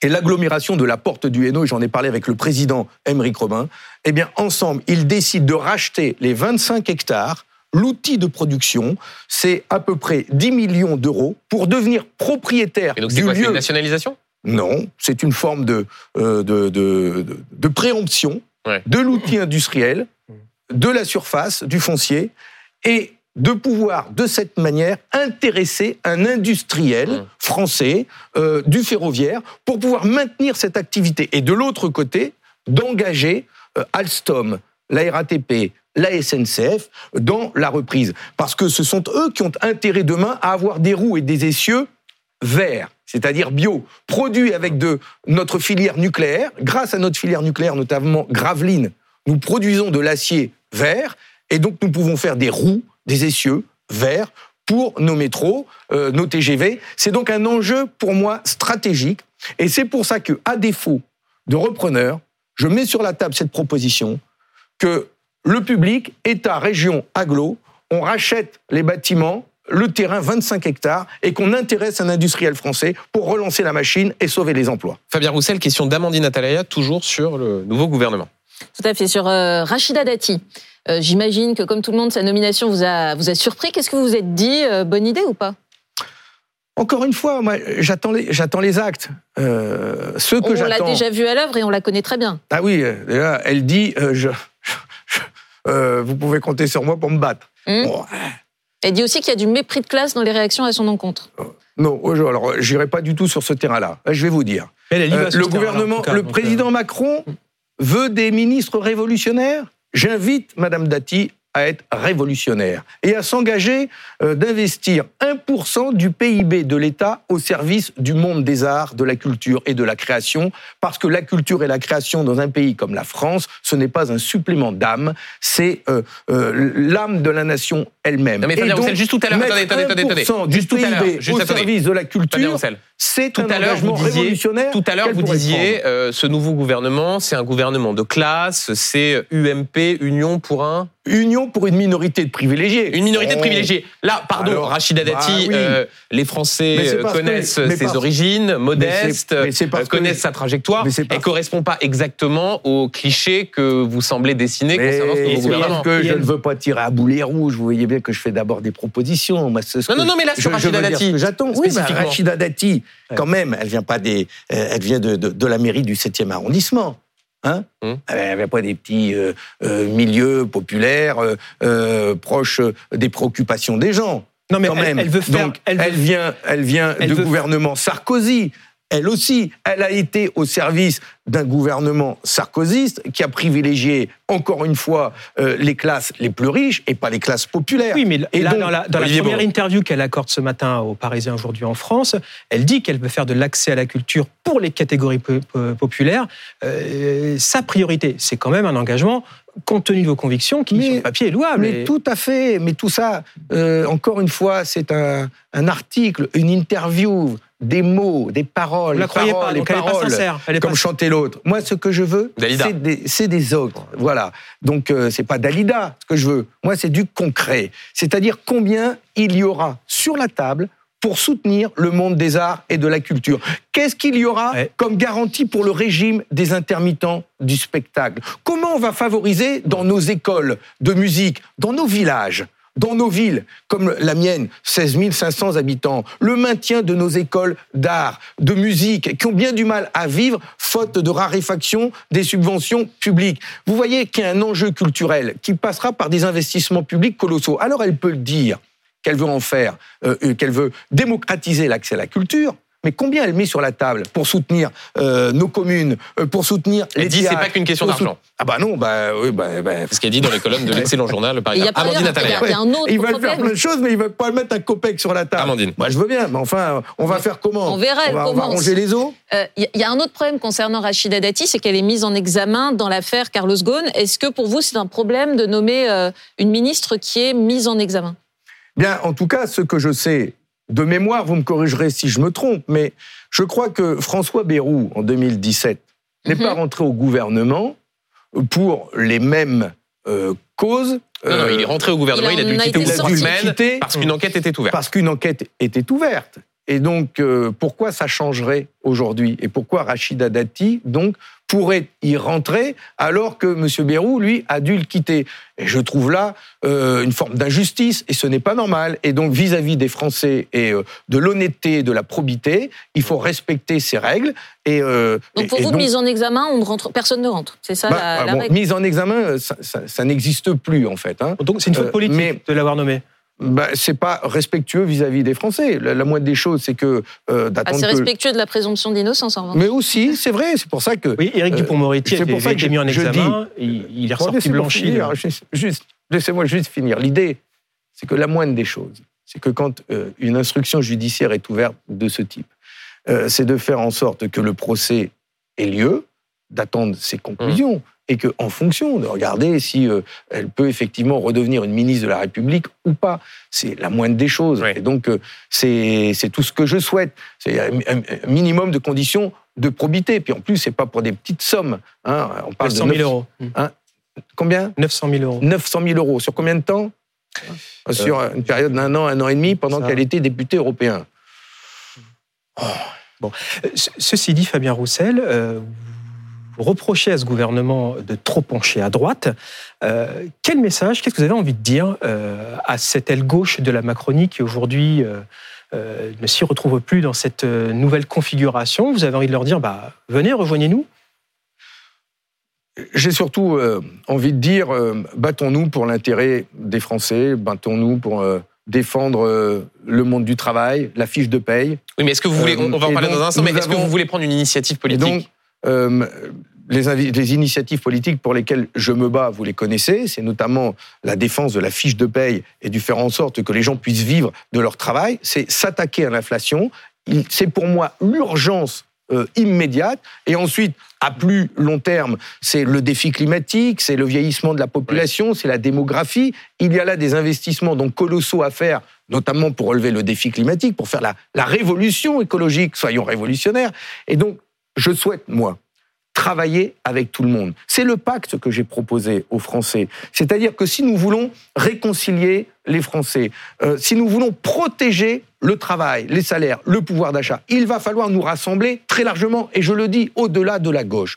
et l'agglomération de la Porte du Hainaut, j'en ai parlé avec le président Émeric Robin, eh bien, ensemble, ils décident de racheter les 25 hectares. L'outil de production, c'est à peu près 10 millions d'euros pour devenir propriétaire Et donc, c'est du quoi lieu. une nationalisation? Non, c'est une forme de, euh, de, de, de- de préemption Ouais. de l'outil industriel, de la surface, du foncier, et de pouvoir, de cette manière, intéresser un industriel Mmh. français euh, du ferroviaire pour pouvoir maintenir cette activité. Et de l'autre côté, d'engager euh, Alstom, la RATP, la SNCF dans la reprise. Parce que ce sont eux qui ont intérêt demain à avoir des roues et des essieux verts, c'est-à-dire bio, produits avec de notre filière nucléaire. Grâce à notre filière nucléaire, notamment Graveline, nous produisons de l'acier vert et donc nous pouvons faire des roues, des essieux verts pour nos métros, euh, nos TGV. C'est donc un enjeu pour moi stratégique et c'est pour ça que, à défaut de repreneurs, je mets sur la table cette proposition que le public, État, région, aglo, on rachète les bâtiments, le terrain, 25 hectares, et qu'on intéresse un industriel français pour relancer la machine et sauver les emplois. Fabien Roussel, question d'Amandine Atalaya, toujours sur le nouveau gouvernement. Tout à fait. Sur euh, Rachida Dati, euh, j'imagine que comme tout le monde, sa nomination vous a, vous a surpris. Qu'est-ce que vous vous êtes dit euh, Bonne idée ou pas? Encore une fois, moi, j'attends les, j'attends les actes. Euh, ceux que On l'a déjà vu à l'œuvre et on la connaît très bien. Ah oui, déjà, elle dit euh, je- euh, vous pouvez compter sur moi pour me battre. Hum. Bon, Elle dit aussi qu'il y a du mépris de classe dans les réactions à son encontre. non, je- alors j'irai pas du tout sur ce terrain-là. Je vais vous dire. Elle, elle Euh, le gouvernement, cas, le euh, président Macron veut des ministres révolutionnaires. J'invite Madame Dati à être révolutionnaire et à s'engager euh, d'investir 1% du PIB de l'État au service du monde des arts, de la culture et de la création, parce que la culture et la création dans un pays comme la France, ce n'est pas un supplément d'âme, c'est euh, euh, l'âme de la nation elle-même. Mais Et donc, juste tout à l'heure, attendez, attendez, attendez, 1% du Juste tout à PIB juste au attendez. service de la culture. C'est Tout un à l'heure, vous disiez, révolutionnaire. tout à l'heure, vous disiez, euh, ce nouveau gouvernement, c'est un gouvernement de classe, c'est UMP, Union pour un, Union pour une minorité de privilégiés. une minorité de Oh. privilégiés. Là, pardon, Alors, Rachida Dati, bah oui. euh, les Français euh, que- connaissent ses parce- origines, modestes, mais c'est parce euh, connaissent que- sa trajectoire, mais c'est et parce- correspond pas exactement au cliché que vous semblez dessiner Mais concernant ce nouveau gouvernement. que je ne veux pas tirer à boulet rouge. Vous voyez bien que je fais d'abord des propositions. Moi, c'est ce Non, que- non, non, mais là, sur Rachida Dati, J'attends. Oui. Rachida Dati, quand même, elle vient pas des, euh, elle vient de, de, de la mairie du 7e arrondissement. Hein? Hum. Elle vient pas des petits euh, euh, milieux populaires euh, proches des préoccupations des gens. Non, mais quand elle, même. elle veut faire. Donc, elle vient, elle vient elle du veut- gouvernement Sarkozy. Elle aussi, elle a été au service d'un gouvernement sarkozyste qui a privilégié, encore une fois, euh, les classes les plus riches et pas les classes populaires. Oui, mais Et là, donc, dans la, dans la Olivier première interview qu'elle accorde ce matin aux Parisiens aujourd'hui en France, elle dit qu'elle veut faire de l'accès à la culture pour les catégories po- po- populaires. Euh, sa priorité, c'est quand même un engagement, compte tenu de vos convictions, qui Mais- sur le papier est louable. Mais Et- tout à fait, mais tout ça, euh, encore une fois, c'est un, un article, une interview, des mots, des paroles, Vous la croyez paroles, pas, les donc elle n'est pas paroles. sincère. Elle est comme pas- chantait l'autre. Moi, ce que je veux, Dalida. c'est des, des autres. Voilà. Donc, euh, c'est pas Dalida ce que je veux. Moi, c'est du concret. C'est-à-dire combien il y aura sur la table pour soutenir le monde des arts et de la culture. Qu'est-ce qu'il y aura Ouais. comme garantie pour le régime des intermittents du spectacle? Comment on va favoriser dans nos écoles de musique, dans nos villages dans nos villes, comme la mienne, 16 500 habitants, le maintien de nos écoles d'art, de musique, qui ont bien du mal à vivre, faute de raréfaction des subventions publiques? Vous voyez qu'il y a un enjeu culturel qui passera par des investissements publics colossaux. Alors elle peut le dire qu'elle veut en faire, euh, euh, qu'elle veut démocratiser l'accès à la culture, Mais combien elle met sur la table pour soutenir euh, nos communes, pour soutenir les Elle dit c'est pas qu'une question d'argent. Ah bah non, bah oui, bah, bah, ce qui est dit dans les colonnes de l'excellent journal, par Et il y a exemple. Amandine Attalaya. il y a un autre ils veulent faire plein de choses, mais ils veulent pas mettre un copec sur la table. Amandine. Moi, je veux bien, mais enfin, on va faire comment On verra, elle on va, on va ronger les os Euh, Il y a un autre problème concernant Rachida Dati, c'est qu'elle est mise en examen dans l'affaire Carlos Ghosn. Est-ce que pour vous, c'est un problème de nommer euh, une ministre qui est mise en examen? Bien, en tout cas, ce que je sais de mémoire, vous me corrigerez si je me trompe, mais je crois que François Bayrou, en 2017, n'est Mhm. pas rentré au gouvernement pour les mêmes euh, causes. Non, non, il est rentré au gouvernement, il il en a dû a quitter d'une semaine Quitter. parce qu'une enquête était ouverte. parce qu'une enquête était ouverte. Et donc, euh, pourquoi ça changerait aujourd'hui? Et pourquoi Rachida Dati, donc, pourrait y rentrer alors que M. Bayrou, lui, a dû le quitter Et je trouve là euh, une forme d'injustice, et ce n'est pas normal. Et donc, vis-à-vis des Français et euh, de l'honnêteté et de la probité, il faut respecter ces règles. Et, euh, Donc pour et- et vous, mise en examen, on ne rentre, personne ne rentre. C'est ça bah, la, ah la bon, règle? mise en examen, ça, ça- ça n'existe plus, en fait. hein. Donc c'est une faute Euh, politique mais- de l'avoir nommé. Bah, c'est pas respectueux vis-à-vis des Français. La, la moindre des choses, c'est que euh, Ah, d'attendre C'est que respectueux de la présomption d'innocence, en revanche. Mais aussi, c'est vrai, c'est pour ça que. Oui, Éric Euh, a été, pour ça a que été mis en je examen. il, il est ressorti blanchi. finir, juste- juste- Laissez-moi juste finir. L'idée, c'est que la moindre des choses, c'est que quand euh, une instruction judiciaire est ouverte de ce type, euh, c'est de faire en sorte que le procès ait lieu, d'attendre ses conclusions. Et que, en fonction de regarder si euh, elle peut effectivement redevenir une ministre de la République ou pas, c'est la moindre des choses. Et donc, euh, c'est tout ce que je souhaite. C'est un, un- minimum de conditions de probité. Puis en plus, c'est pas pour des petites sommes. hein. On parle 900 de 000 neuf- euros. Combien? 900 000 euros. 900 000 euros. Sur combien de temps? Sur une période d'un an, un an et demi, pendant qu'elle était députée européen. Euh, ce- Ceci dit, Fabien Roussel, euh, vous reprochez à ce gouvernement de trop pencher à droite. Euh, quel message, qu'est-ce que vous avez envie de dire euh, à cette aile gauche de la Macronie qui aujourd'hui euh, euh, ne s'y retrouve plus dans cette nouvelle configuration? Vous avez envie de leur dire, bah, venez, rejoignez-nous J'ai surtout euh, envie de dire, euh, battons-nous pour l'intérêt des Français, battons-nous pour euh, défendre euh, le monde du travail, la fiche de paye. Oui, mais est-ce que vous voulez, Euh, on va en parler donc, dans un instant, mais est-ce que vous voulez prendre une initiative politique? Donc, euh, les, initiatives politiques pour lesquelles je me bats, vous les connaissez, c'est notamment la défense de la fiche de paye et du faire en sorte que les gens puissent vivre de leur travail, c'est s'attaquer à l'inflation. C'est pour moi l'urgence euh, immédiate. Et ensuite, à plus long terme, c'est le défi climatique, c'est le vieillissement de la population, c'est la démographie. Il y a là des investissements donc colossaux à faire, notamment pour relever le défi climatique, pour faire la, la révolution écologique. Soyons révolutionnaires. Et donc, je souhaite, moi, travailler avec tout le monde. C'est le pacte que j'ai proposé aux Français. C'est-à-dire que si nous voulons réconcilier les Français, euh, si nous voulons protéger le travail, les salaires, le pouvoir d'achat, il va falloir nous rassembler très largement, et je le dis au-delà de la gauche.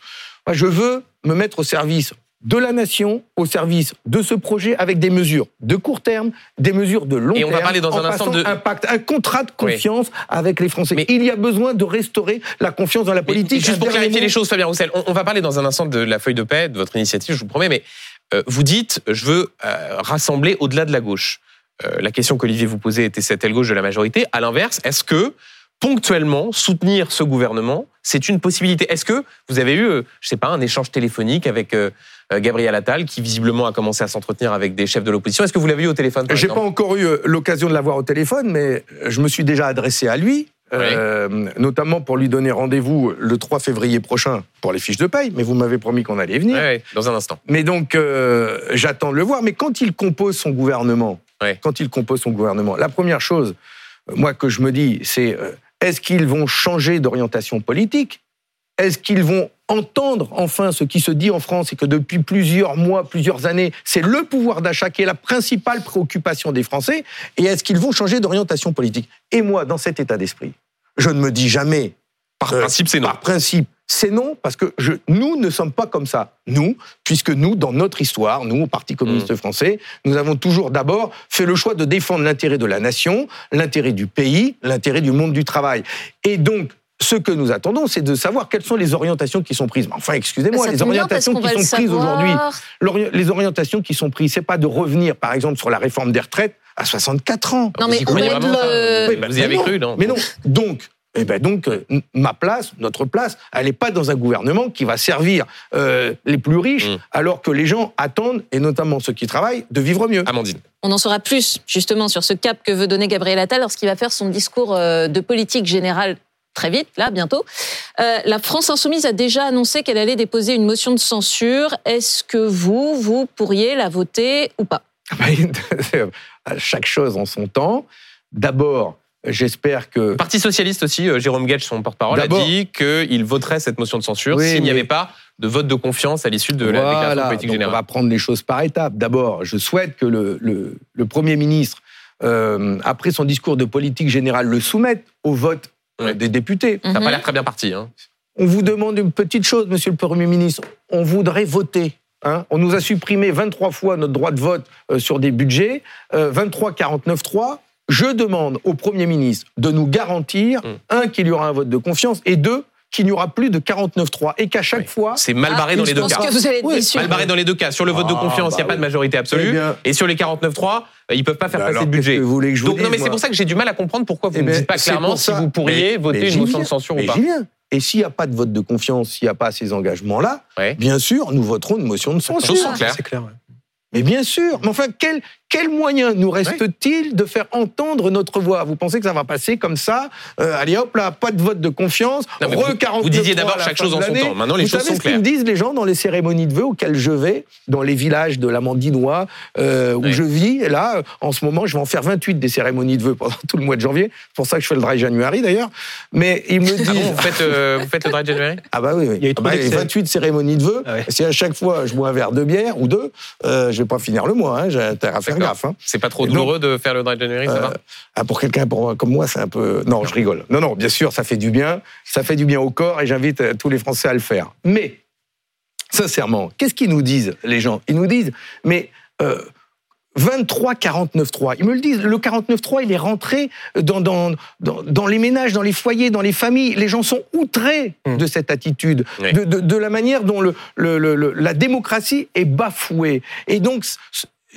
Je veux me mettre au service de la nation, au service de ce projet, avec des mesures de court terme, des mesures de long Et terme. on va parler dans un instant de- un pacte, un contrat de Oui. confiance avec les Français. Mais- il y a besoin de restaurer la confiance dans la Mais politique. Juste pour clarifier les choses, Fabien Roussel, on, on va parler dans un instant de la feuille de paix, de votre initiative, je vous promets, mais euh, vous dites, je veux euh, rassembler au-delà de la gauche. Euh, la question qu'Olivier vous posait était cette aile gauche de la majorité. À l'inverse, est-ce que ponctuellement soutenir ce gouvernement, c'est une possibilité Est-ce que vous avez eu, euh, je sais pas, un échange téléphonique avec euh, euh, Gabriel Attal, qui visiblement a commencé à s'entretenir avec des chefs de l'opposition? Est-ce que vous l'avez eu au téléphone J'ai pas encore eu l'occasion de l'avoir au téléphone, mais je me suis déjà adressé à lui, euh, notamment pour lui donner rendez-vous le 3 février prochain pour les fiches de paye. Mais vous m'avez promis qu'on allait venir. Ouais, dans un instant. Mais donc, euh, j'attends de le voir. Mais quand il compose son gouvernement, quand il compose son gouvernement, la première chose, moi, que je me dis, c'est euh, est-ce qu'ils vont changer d'orientation politique? Est-ce qu'ils vont entendre enfin ce qui se dit en France et que depuis plusieurs mois, plusieurs années, c'est le pouvoir d'achat qui est la principale préoccupation des Français? Et est-ce qu'ils vont changer d'orientation politique? Et moi, dans cet état d'esprit, je ne me dis jamais Par euh, principe, c'est non. par principe, c'est non, parce que je, nous ne sommes pas comme ça. Nous, puisque nous, dans notre histoire, nous, au Parti communiste Mm. français, nous avons toujours d'abord fait le choix de défendre l'intérêt de la nation, l'intérêt du pays, l'intérêt du monde du travail. Et donc, ce que nous attendons, c'est de savoir quelles sont les orientations qui sont prises. Mais Enfin, excusez-moi, Ça les orientations qui le sont prises aujourd'hui, les orientations qui sont prises, c'est pas de revenir, par exemple, sur la réforme des retraites à 64 ans. Non, mais le- ça Oui, Vous y avez non, cru, non Mais non. Donc, Et ben donc, euh, ma place, notre place, elle n'est pas dans un gouvernement qui va servir euh, les plus riches, Mm. alors que les gens attendent, et notamment ceux qui travaillent, de vivre mieux. Amandine. On en saura plus justement sur ce cap que veut donner Gabriel Attal lorsqu'il va faire son discours euh, de politique générale très vite, là, bientôt. Euh, la France insoumise a déjà annoncé qu'elle allait déposer une motion de censure. Est-ce que vous, vous pourriez la voter ou pas? À Chaque chose en son temps. D'abord, j'espère que Le Parti socialiste aussi, euh, Jérôme Gage, son porte-parole, a dit qu'il voterait cette motion de censure Oui, s'il n'y mais- avait pas de vote de confiance à l'issue de la déclaration politique donc on générale. va prendre les choses par étapes. D'abord, je souhaite que le, le- le Premier ministre, euh, après son discours de politique générale, le soumette au vote euh, des députés. Ça n'a Mhm. pas l'air très bien parti. Hein. On vous demande une petite chose, Monsieur le Premier ministre. On voudrait voter. hein. On nous a supprimé 23 fois notre droit de vote euh, sur des budgets, euh, 23 49 3. Je demande au Premier ministre de nous garantir, Mm. un, qu'il y aura un vote de confiance, et deux, qu'il n'y aura plus de 49-3. Et qu'à chaque Oui. fois. C'est mal barré Ah, dans les deux cas. que vous allez être Oui, déçus. Mal barré dans les deux cas. Sur le vote de Ah, confiance, il n'y a bah pas de majorité absolue. Eh bien- Et sur les 49.3, euh, ils peuvent pas faire Bah passer alors, le budget. que vous voulez que je vous Donc, non, mais c'est pour ça que j'ai du mal à comprendre pourquoi vous Eh ne ben, dites pas clairement si vous pourriez Mais- voter mais une motion de censure ou pas. j'y viens. Et s'il n'y a pas de vote de confiance, s'il n'y a pas ces engagements-là, Ouais. bien sûr, nous voterons une motion de censure. Choses sont claires. C'est clair. Mais bien sûr. Mais enfin, quel, quel moyen nous reste-t-il de faire entendre notre voix? Vous pensez que ça va passer comme ça Euh, Allez hop là, pas de vote de confiance. Non, re vous- 49 vous disiez d'abord la chaque chose en son temps. Maintenant, les Vous choses savez sont ce qu'ils me disent les gens dans les cérémonies de vœux auxquelles je vais, dans les villages de l'Amandinois euh, où Oui. je vis. Et là, en ce moment, je vais en faire 28 des cérémonies de vœux pendant tout le mois de janvier. C'est pour ça que je fais le dry January d'ailleurs. Mais ils me disent Ah bon, vous faites, euh, vous faites le dry January? Ah bah oui, oui. Il y a eu Ah bah, les d'excès. 28 cérémonies de vœux. Ah ouais. Si à chaque fois je bois un verre de bière ou deux, euh, je vais pas finir le mois. Hein, J'ai intérêt à faire Hein. C'est pas trop donc- douloureux de faire le dry January, ça Euh, va ah, pour quelqu'un comme moi, c'est un peu. Non, je rigole. Non, non, bien sûr, ça fait du bien. Ça fait du bien au corps et j'invite euh, tous les Français à le faire. Mais, sincèrement, qu'est-ce qu'ils nous disent, les gens? Ils nous disent, mais. euh, 23 49 3. Ils me le disent. Le 49 3, il est rentré dans, dans, dans, dans les ménages, dans les foyers, dans les familles. Les gens sont outrés Mm. de cette attitude, Oui. de, de, de la manière dont le, le, le- le- la démocratie est bafouée. Et donc,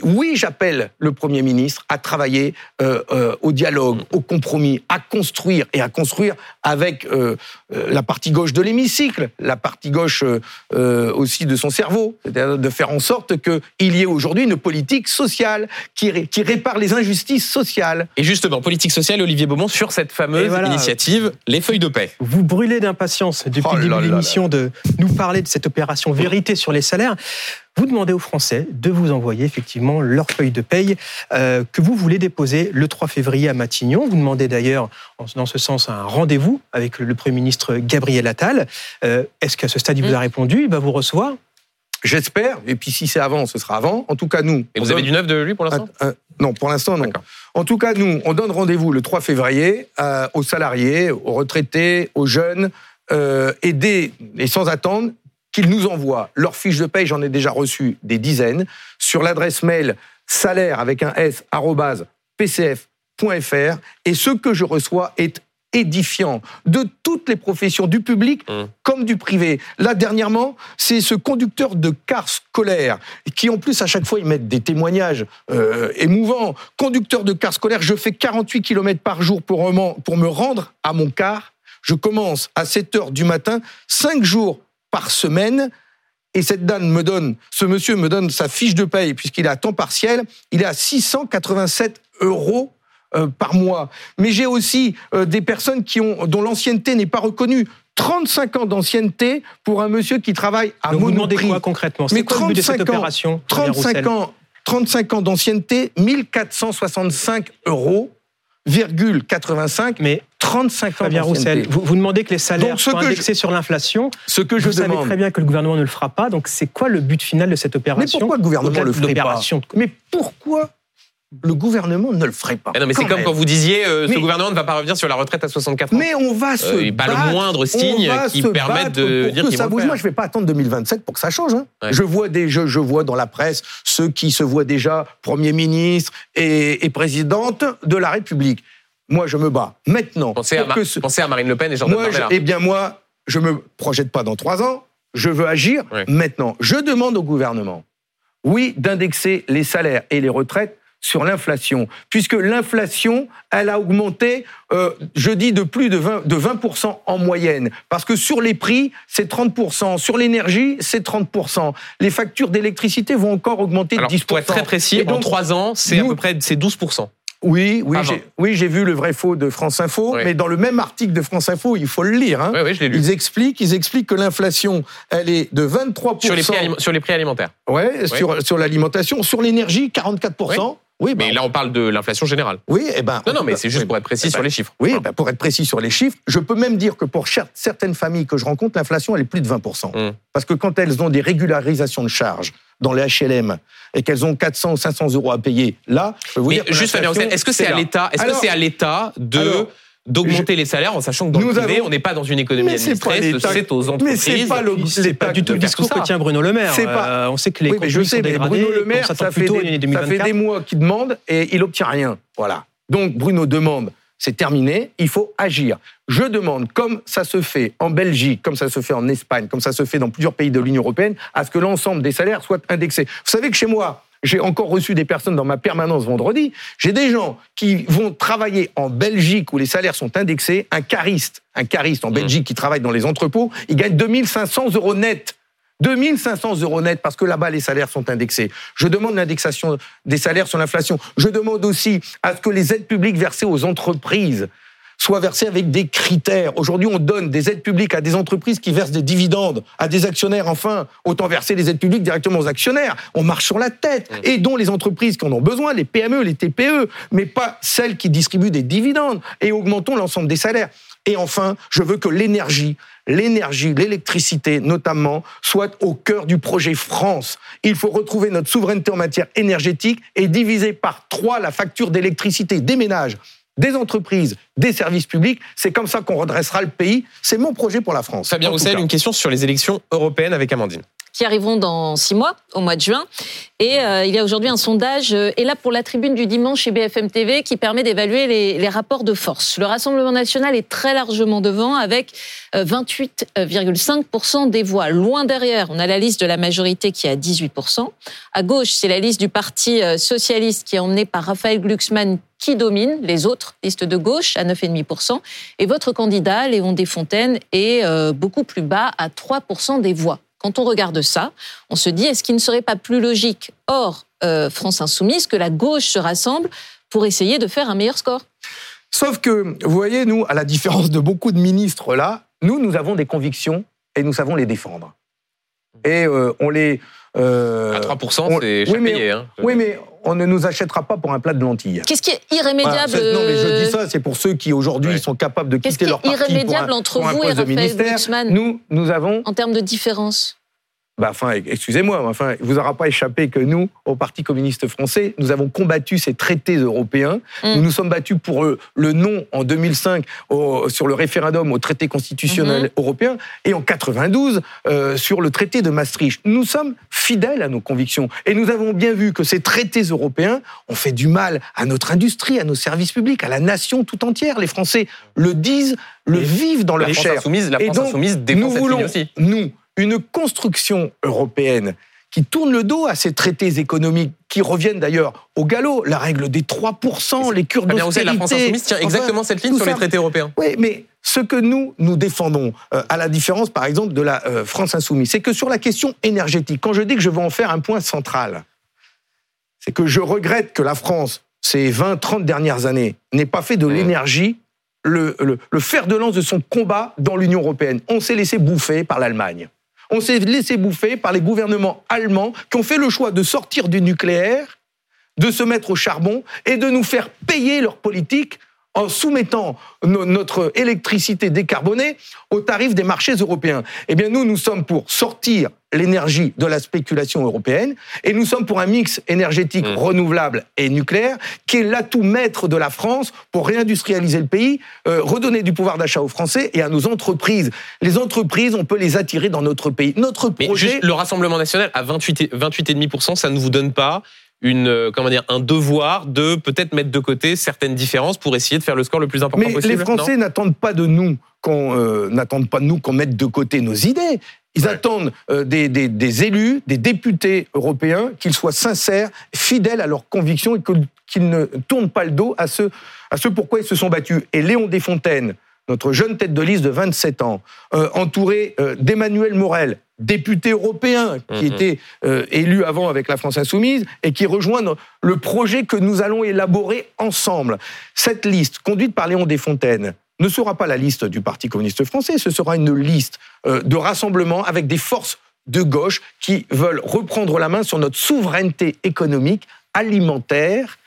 oui, j'appelle le Premier ministre à travailler euh, euh, au dialogue, au compromis, à construire et à construire avec euh, euh, la partie gauche de l'hémicycle, la partie gauche euh, euh, aussi de son cerveau, c'est-à-dire de faire en sorte qu'il y ait aujourd'hui une politique sociale qui, ré- qui répare les injustices sociales. Et justement, politique sociale, Olivier Beaumont, sur cette fameuse voilà. initiative, les feuilles de paix. Vous brûlez d'impatience depuis Oh le début de l'émission de nous parler de cette opération vérité sur les salaires. Vous demandez aux Français de vous envoyer effectivement leur feuille de paye euh, que vous voulez déposer le 3 février à Matignon. Vous demandez d'ailleurs, dans ce sens, un rendez-vous avec le, Premier ministre Gabriel Attal. Euh, Est-ce qu'à ce stade, il vous a répondu? Il va vous recevoir? J'espère, et puis si c'est avant, ce sera avant. En tout cas, nous. Et vous avez donne- du neuf de lui pour l'instant? Euh, euh, non, pour l'instant, non. D'accord. En tout cas, nous, on donne rendez-vous le 3 février euh, aux salariés, aux retraités, aux jeunes, euh, dès- et sans attendre qu'ils nous envoient leurs fiches de paye. J'en ai déjà reçu des dizaines sur l'adresse mail salaire avec un s arrobase pcf.fr. Et ce que je reçois est édifiant de toutes les professions, du public Mmh. comme du privé. Là, dernièrement, c'est ce conducteur de car scolaire qui, en plus, à chaque fois, ils mettent des témoignages euh, émouvants. Conducteur de car scolaire, je fais 48 km par jour pour, me rendre à mon car. Je commence à 7 heures du matin, 5 jours par semaine. Et cette dame me donne, ce monsieur me donne sa fiche de paye, puisqu'il est à temps partiel, il est à 687 euros euh, par mois. Mais j'ai aussi euh, des personnes qui ont, dont l'ancienneté n'est pas reconnue. 35 ans d'ancienneté pour un monsieur qui travaille à Donc vous demandez Monoprix. quoi concrètement? Mais quoi le but de cette 35 ans, opération Fabien 35 Roussel ans, 35 ans d'ancienneté, 1465 euros, virgule 85, Mais 35 ans Fabien Roussel, vous, vous demandez que les salaires Donc, soient je- indexés sur l'inflation. Ce que je Vous savez très bien que le gouvernement ne le fera pas. Donc c'est quoi le but final de cette Mais opération pourquoi le gouvernement Au-delà le ferait pas Mais pourquoi le gouvernement ne le ferait pas non, mais c'est comme quand vous disiez euh, ce Mais- gouvernement ne va pas revenir sur la retraite à 64 ans. Mais on va se Euh, et pas le battre, moindre signe qui permette battre de pour dire que ça bouge. Moi, je vais pas attendre 2027 pour que ça change. hein. Ouais. Je vois des, je, je vois dans la presse ceux qui se voient déjà Premier ministre et, et présidente de la République. Moi, je me bats maintenant. Pensez à, ce- pensez Marine Le Pen et Jordan moi, je, eh bien, moi, je me projette pas dans trois ans. Je veux agir Ouais. maintenant. Je demande au gouvernement, oui, d'indexer les salaires et les retraites sur l'inflation, puisque l'inflation, elle a augmenté, euh, je dis, de plus de 20, de 20% en moyenne, parce que sur les prix, c'est 30%, sur l'énergie, c'est 30%. Les factures d'électricité vont encore augmenter de Alors, 10%. pour être très précis, en donc, trois ans, c'est à peu près c'est 12%. Oui, oui, j'ai, 20. oui, j'ai vu le vrai faux de France Info, Oui. mais dans le même article de France Info, il faut le lire. Hein, Oui, oui, je l'ai lu. Ils expliquent, ils expliquent que l'inflation, elle est de 23%. Sur les, prix sur les prix alimentaires. Ouais, sur, sur l'alimentation, sur l'énergie, 44%. Oui, bah, Mais là, on parle de l'inflation générale. oui, eh ben. Non, non, mais c'est juste oui, pour être précis eh sur ben, les chiffres. Oui, ben, pour être précis sur les chiffres, je peux même dire que pour certaines familles que je rencontre, l'inflation, elle est plus de 20%. Mm. Parce que quand elles ont des régularisations de charges dans les HLM et qu'elles ont 400 ou 500 euros à payer, là, je peux vous Mais dire juste, Fabien l'inflation, Roussel, est-ce que c'est à l'État Est-ce que c'est à l'État de Alors, d'augmenter les salaires en sachant que dans Nous le privé, avons- on n'est pas dans une économie Mais pas administrée, c'est aux mais entreprises. c'est pas le- C'est l'État pas du tout le discours que tient Bruno Le Maire. C'est pas- Euh, on sait que les Oui, mais je sais, sont mais dégradés, Bruno Le Maire, ça fait, des, ça 2024. fait des mois qu'il demande et il obtient rien. Voilà. Donc Bruno demande, c'est terminé, il faut agir. Je demande, comme ça se fait en Belgique, comme ça se fait en Espagne, comme ça se fait dans plusieurs pays de l'Union européenne, à ce que l'ensemble des salaires soient indexés. Vous savez que chez moi, j'ai encore reçu des personnes dans ma permanence vendredi. J'ai des gens qui vont travailler en Belgique où les salaires sont indexés. Un cariste, un cariste en Belgique qui travaille dans les entrepôts, il gagne 2500 euros net. 2500 euros net parce que là-bas les salaires sont indexés. Je demande l'indexation des salaires sur l'inflation. Je demande aussi à ce que les aides publiques versées aux entreprises soient versées avec des critères. Aujourd'hui, on donne des aides publiques à des entreprises qui versent des dividendes à des actionnaires. Enfin, autant verser les aides publiques directement aux actionnaires. On marche sur la tête. Et dont les entreprises qui en ont besoin, les PME, les TPE, mais pas celles qui distribuent des dividendes. Et augmentons l'ensemble des salaires. Et enfin, je veux que l'énergie, l'énergie, l'électricité notamment, soit au cœur du projet France. Il faut retrouver notre souveraineté en matière énergétique et diviser par trois la facture d'électricité des ménages, des entreprises, des services publics. C'est comme ça qu'on redressera le pays. C'est mon projet pour la France. Fabien Roussel, une question sur les élections européennes avec Amandine. qui arriveront dans six mois, au mois de juin. Et euh, il y a aujourd'hui un sondage, euh, et là pour la tribune du dimanche chez BFM TV, qui permet d'évaluer les, les rapports de force. Le Rassemblement national est très largement devant, avec euh, 28,5% des voix. Loin derrière, on a la liste de la majorité qui est à 18%. À gauche, c'est la liste du Parti euh, socialiste qui est emmenée par Raphaël Glucksmann qui domine les autres listes de gauche à 9,5%. Et votre candidat, Léon Desfontaines, est euh, beaucoup plus bas à 3% des voix. Quand on regarde ça, on se dit, est-ce qu'il ne serait pas plus logique, hors euh, France Insoumise, que la gauche se rassemble pour essayer de faire un meilleur score? Sauf que, vous voyez, nous, à la différence de beaucoup de ministres là, nous, nous avons des convictions et nous savons les défendre. Et euh, on les. Euh, À 3%, on- c'est oui, mais- payé. hein. Oui, mais on ne nous achètera pas pour un plat de lentilles. Qu'est-ce qui est Voilà, irrémédiable c'est- non, mais je euh, dis ça, c'est pour ceux qui aujourd'hui Ouais. sont capables de Qu'est-ce quitter qui est leur parti pour un, irrémédiable entre pour un vous et Raphaël Nous, nous avons en termes de différence bah, enfin, excusez-moi, mais enfin, il vous aura pas échappé que nous, au Parti communiste français, nous avons combattu ces traités européens. Mm. Nous nous sommes battus pour euh, le non en 2005 au- sur le référendum au traité constitutionnel Mhm. européen et en 92 euh, sur le traité de Maastricht. Nous sommes fidèles à nos convictions et nous avons bien vu que ces traités européens ont fait du mal à notre industrie, à nos services publics, à la nation tout entière. Les Français le disent, le Et vivent dans La leur France chair. insoumise, la Et France donc, insoumise défend nous cette voulons, ligne aussi. nous, une construction européenne qui tourne le dos à ces traités économiques qui reviennent d'ailleurs au galop, la règle des 3%, les cures Roussel, la France d'austérité. insoumise tient Enfin, exactement cette ligne sur les traités européens. Oui, mais ce que nous, nous défendons, euh, à la différence, par exemple, de la euh, France insoumise, c'est que sur la question énergétique, quand je dis que je veux en faire un point central, c'est que je regrette que la France, ces 20, 30 dernières années, n'ait pas fait de Mmh. l'énergie le, le- le fer de lance de son combat dans l'Union européenne. On s'est laissé bouffer par l'Allemagne. On s'est laissé bouffer par les gouvernements allemands qui ont fait le choix de sortir du nucléaire, de se mettre au charbon et de nous faire payer leur politique en soumettant no- notre électricité décarbonée aux tarifs des marchés européens. Eh bien, nous, nous sommes pour sortir l'énergie de la spéculation européenne et nous sommes pour un mix énergétique Mm. renouvelable et nucléaire qui est l'atout maître de la France pour réindustrialiser le pays, euh, redonner du pouvoir d'achat aux Français et à nos entreprises. Les entreprises, on peut les attirer dans notre pays. Notre Mais projet... juste le Rassemblement national à 28 et- 28,5%, ça ne vous donne pas une euh, comment dire un devoir de peut-être mettre de côté certaines différences pour essayer de faire le score le plus important Mais possible les Français n'attendent pas de nous qu'on euh, n'attendent pas de nous qu'on mette de côté nos idées. Ils attendent euh, des, des- des élus, des députés européens, qu'ils soient sincères, fidèles à leurs convictions et qu'ils ne tournent pas le dos à ce, à ce pourquoi ils se sont battus. Et Léon Desfontaines, notre jeune tête de liste de 27 ans, euh, entouré euh, d'Emmanuel Morel, député européen qui Mhm. était euh, élu avant avec la France insoumise et qui rejoint le projet que nous allons élaborer ensemble. Cette liste, conduite par Léon Desfontaines, ne sera pas la liste du Parti communiste français, ce sera une liste euh, de rassemblement avec des forces de gauche qui veulent reprendre la main sur notre souveraineté économique, alimentaire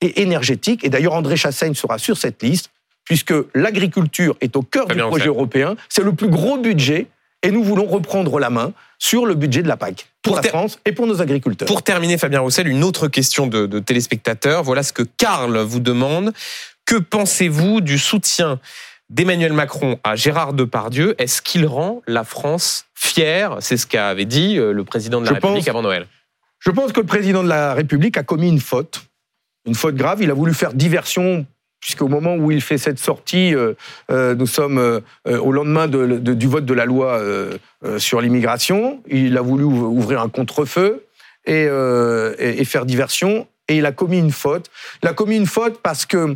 et énergétique. Et d'ailleurs, André Chassaigne sera sur cette liste, puisque l'agriculture est au cœur du projet européen. C'est le plus gros budget, et nous voulons reprendre la main sur le budget de la PAC, pour, Pour la France et pour nos agriculteurs. Pour terminer, Fabien Roussel, une autre question de, de téléspectateur. Voilà ce que Karl vous demande. Que pensez-vous du soutien d'Emmanuel Macron à Gérard Depardieu? Est-ce qu'il rend la France fière? C'est ce qu'avait dit euh, le président de la Je République pense- avant Noël. Je pense que le président de la République a commis une faute, une faute grave. Il a voulu faire diversion, puisqu'au moment où il fait cette sortie, euh, euh, nous sommes euh, au lendemain de- de- du vote de la loi sur l'immigration. Il a voulu ouv- ouvrir un contre-feu et, et- et faire diversion. Et il a commis une faute. Il a commis une faute parce que,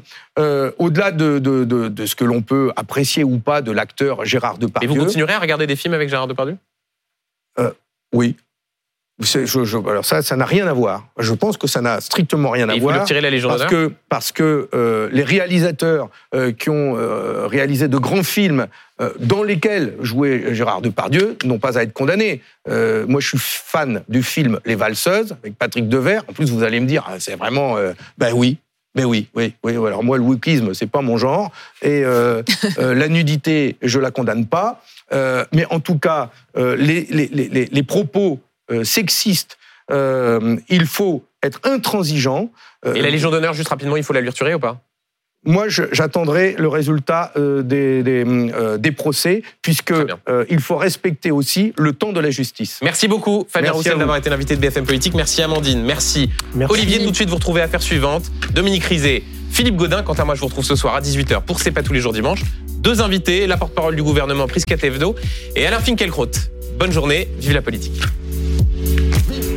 au-delà de, de- ce que l'on peut apprécier ou pas de l'acteur Gérard Et Depardieu, vous continuerez à regarder des films avec Gérard Depardieu? Oui. C'est- je- je- alors ça, ça n'a rien à voir. Je pense que ça n'a strictement rien à Et vous lui voir. retirez la Légion Parce que, parce que euh, les réalisateurs euh, qui ont euh, réalisé de grands films dans lesquels jouait Gérard Depardieu n'ont pas à être condamnés. Moi, je suis fan du film Les Valseuses avec Patrick Devers. En plus, vous allez me dire, ah, c'est vraiment, ben oui. Ben oui, oui, oui. Alors moi, le wokisme, c'est pas mon genre, et euh, euh, la nudité, je la condamne pas. Euh, mais en tout cas, les, les, les, les propos euh, sexistes, euh, il faut être intransigeant. Euh, Et la Légion d'honneur, juste rapidement, il faut la lui retirer ou pas? Moi, j'attendrai le résultat euh, des, des, euh, des procès, puisque euh, il faut respecter aussi le temps de la justice. Merci beaucoup, Fabien Roussel, d'avoir été l'invité de BFM Politique. Merci Amandine. Merci Merci. Olivier, tout de suite, vous retrouvez Affaire suivante. Dominique Rizet, Philippe Godin. Quant à moi, je vous retrouve ce soir à 18h pour C'est pas tous les jours dimanche. Deux invités, la porte-parole du gouvernement Prisca Thévenot et Alain Finkielkraut. Bonne journée, vive la politique. Leave